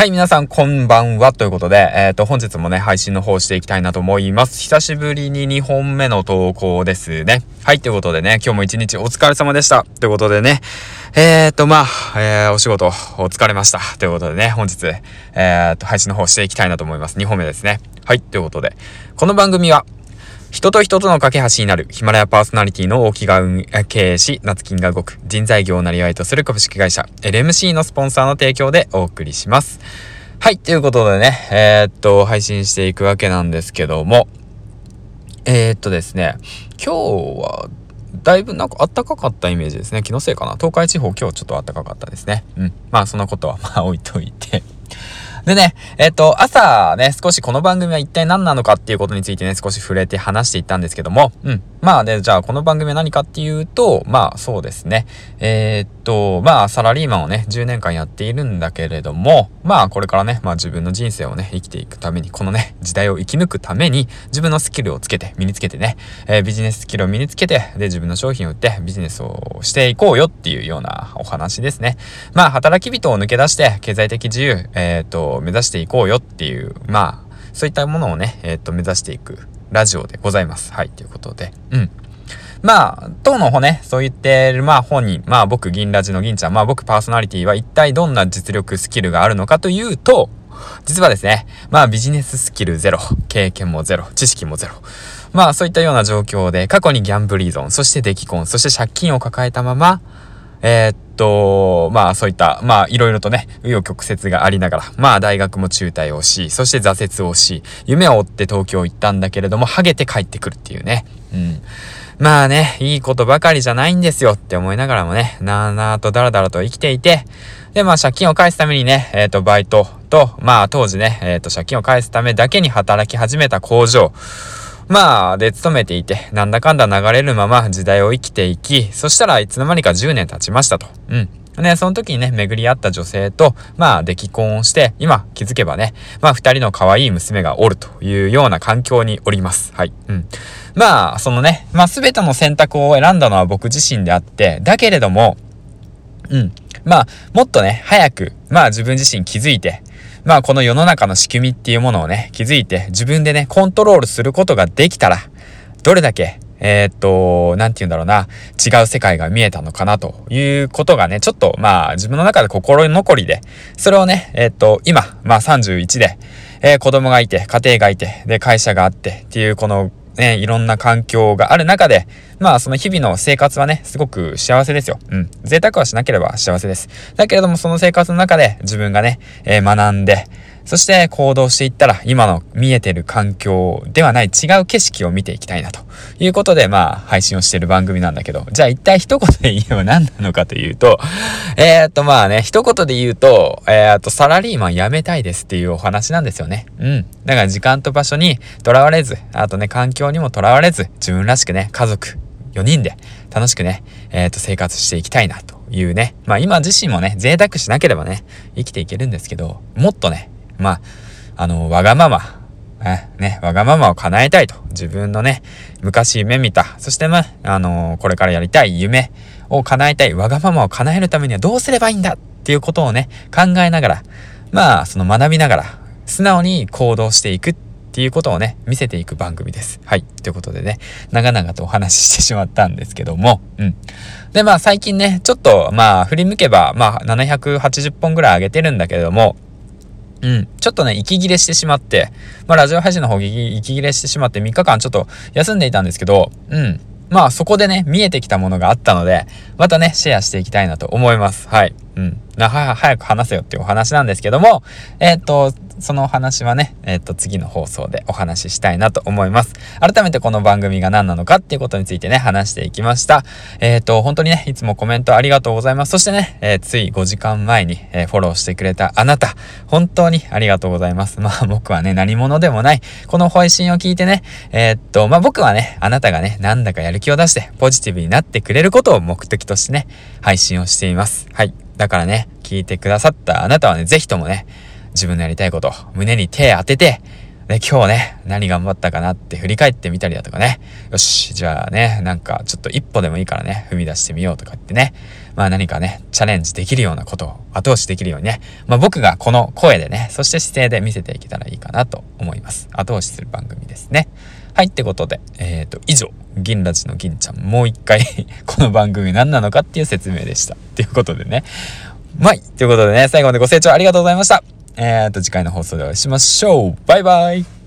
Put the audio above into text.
はい、皆さんこんばんは。ということで、えっ、ー、と、本日もね、配信の方していきたいなと思います。久しぶりに2本目の投稿ですね。はい、ということでね、今日も一日お疲れ様でした。ということでね、えっ、ー、と、まあ、えー、お仕事お疲れました。ということでね、本日、えっ、と、配信の方していきたいなと思います。2本目ですね。はい、ということで、この番組は、人と人との架け橋になるヒマラヤパーソナリティの大木が運経営し、夏金が動く人材業をなりわいとする株式会社 LMC のスポンサーの提供でお送りします。はい、ということでね、えー、っと、配信していくわけなんですけども、えー、っとですね、今日は、だいぶなんか暖かかったイメージですね。気のせいかな。東海地方今日ちょっと暖かかったですね。うん。まあそのことはまあ置いといてでね、えっ、と、朝ね、少しこの番組は一体何なのかっていうことについてね、少し触れて話していったんですけども、うん。まあね、じゃあこの番組は何かっていうと、まあそうですね。えー、っと、まあサラリーマンをね、10年間やっているんだけれども、まあこれからね、まあ自分の人生をね、生きていくために、このね、時代を生き抜くために、自分のスキルをつけて、身につけてね、えー、ビジネススキルを身につけて、で、自分の商品を売ってビジネスをしていこうよっていうようなお話ですね。まあ働き人を抜け出して、経済的自由、えー、っと、目指していこうよっていう、まあ、そういったものをね、えっと、目指していくラジオでございます。はい、ということで。うん。まあ、当の方ね、そう言ってる、まあ本人、まあ僕、銀ラジの銀ちゃん、まあ僕パーソナリティは一体どんな実力、スキルがあるのかというと、実はですね、まあビジネススキルゼロ、経験もゼロ、知識もゼロ。まあそういったような状況で、過去にギャンブル依存、そして出来婚、そして借金を抱えたまま、えー、っと、まあそういった、まあいろいろとね、紆余曲折がありながら、まあ大学も中退をし、そして挫折をし、夢を追って東京行ったんだけれども、ハゲて帰ってくるっていうね。うん。まあね、いいことばかりじゃないんですよって思いながらもね、なーなーとダラダラと生きていて、で、まあ借金を返すためにね、えっ、ー、と、バイトと、まあ当時ね、えっ、ー、と、借金を返すためだけに働き始めた工場、まあ、で勤めていて、なんだかんだ流れるまま時代を生きていき、そしたらいつの間にか10年経ちましたと。うん。ね、その時にね、巡り合った女性と、まあ、出来婚をして、今気づけばね、まあ、二人の可愛い娘がおるというような環境におります。はい。うん。まあ、そのね、まあ、すべての選択を選んだのは僕自身であって、だけれども、うん。まあ、もっとね、早く、まあ自分自身気づいて、まあこの世の中の仕組みっていうものをね、気づいて自分でね、コントロールすることができたら、どれだけ、えー、っと、なんて言うんだろうな、違う世界が見えたのかなということがね、ちょっとまあ自分の中で心残りで、それをね、えー、っと、今、まあ31で、えー、子供がいて、家庭がいて、で、会社があってっていうこのね、いろんな環境がある中で、まあその日々の生活はね、すごく幸せですよ。うん。贅沢はしなければ幸せです。だけれどもその生活の中で自分がね、えー、学んで、そして行動していったら今の見えてる環境ではない違う景色を見ていきたいなということでまあ配信をしている番組なんだけど、じゃあ一体一言で言えば何なのかというと、えー、っとまあね、一言で言うと、えー、っとサラリーマン辞めたいですっていうお話なんですよね。うん。だから時間と場所にとらわれず、あとね、環境にもとらわれず、自分らしくね、家族、4人で楽しくね、えっ、と、生活していきたいなというね。まあ今自身もね、贅沢しなければね、生きていけるんですけど、もっとね、まあ、あの、わがまま、ね、わがままを叶えたいと。自分のね、昔夢見た。そしてまあ、あのこれからやりたい夢を叶えたい。わがままを叶えるためにはどうすればいいんだ？っていうことをね、考えながら、まあ、その学びながら、素直に行動していくっていうことをね、見せていく番組です。はい。ということでね、長々とお話ししてしまったんですけども、うん。で、まあ最近ね、ちょっと、まあ振り向けば、まあ780本ぐらい上げてるんだけれども、うん。ちょっとね、息切れしてしまって、まあ、ラジオ配信の方、息切れしてしまって3日間ちょっと休んでいたんですけど、うん。まあ、そこでね、見えてきたものがあったので、またね、シェアしていきたいなと思います。はい。うん。な、は、早く話せよっていうお話なんですけども、えっ、と、そのお話はね、えっ、と、次の放送でお話ししたいなと思います。改めてこの番組が何なのかっていうことについてね、話していきました。えっ、と、本当にね、いつもコメントありがとうございます。そしてね、えー、つい5時間前に、え、フォローしてくれたあなた、本当にありがとうございます。まあ、僕はね、何者でもない、この配信を聞いてね、えっと、まあ、僕はね、あなたがね、なんだかやる気を出して、ポジティブになってくれることを目的としてね、配信をしています。はい。だからね、聞いてくださったあなたはね、ぜひともね、自分のやりたいこと、胸に手当てて、で、今日ね、何頑張ったかなって振り返ってみたりだとかね。よし、じゃあね、なんかちょっと一歩でもいいからね、踏み出してみようとか言ってね。まあ何かね、チャレンジできるようなことを後押しできるようにね、まあ僕がこの声でね、そして姿勢で見せていけたらいいかなと思います。後押しする番組ですね。はい、ってことで、えっ、ー、と、以上、銀ラジの銀ちゃん、もう一回 この番組何なのかっていう説明でした。ということでね。まいということでね、最後までご清聴ありがとうございました。えーと、次回の放送でお会いしましょう。バイバイ